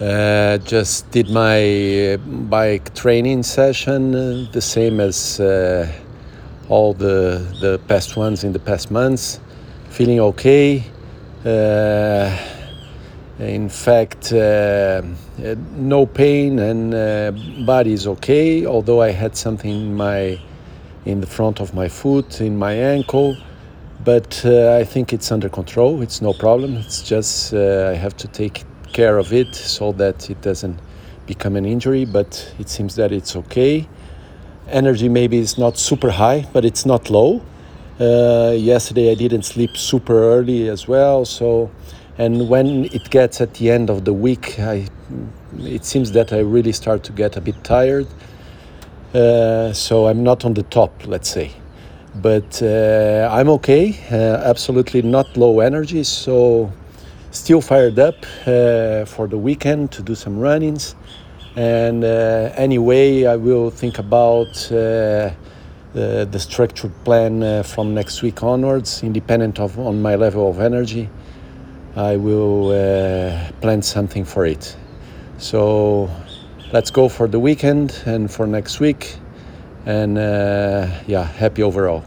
Uh, just did my bike training session, uh, the same as uh, all the the past ones in the past months. Feeling okay. Uh, in fact, uh, uh, no pain and uh, body is okay. Although I had something in my in the front of my foot, in my ankle, but I think it's under control. It's no problem. It's just I have to take care of it so that it doesn't become an injury, but it seems that it's okay. Energy maybe is not super high, but it's not low. Uh, yesterday I didn't sleep super early as well, so and when it gets at the end of the week, I, it seems that I really start to get a bit tired. Uh, so I'm not on the top, let's say, but uh, I'm okay. Uh, absolutely not low energy, so still fired up uh, for the weekend to do some runnings. And uh, anyway, I will think about uh, the, structured plan uh, from next week onwards, independent of on my level of energy. I will plan something for it. So let's go for the weekend and for next week. And yeah, happy overall.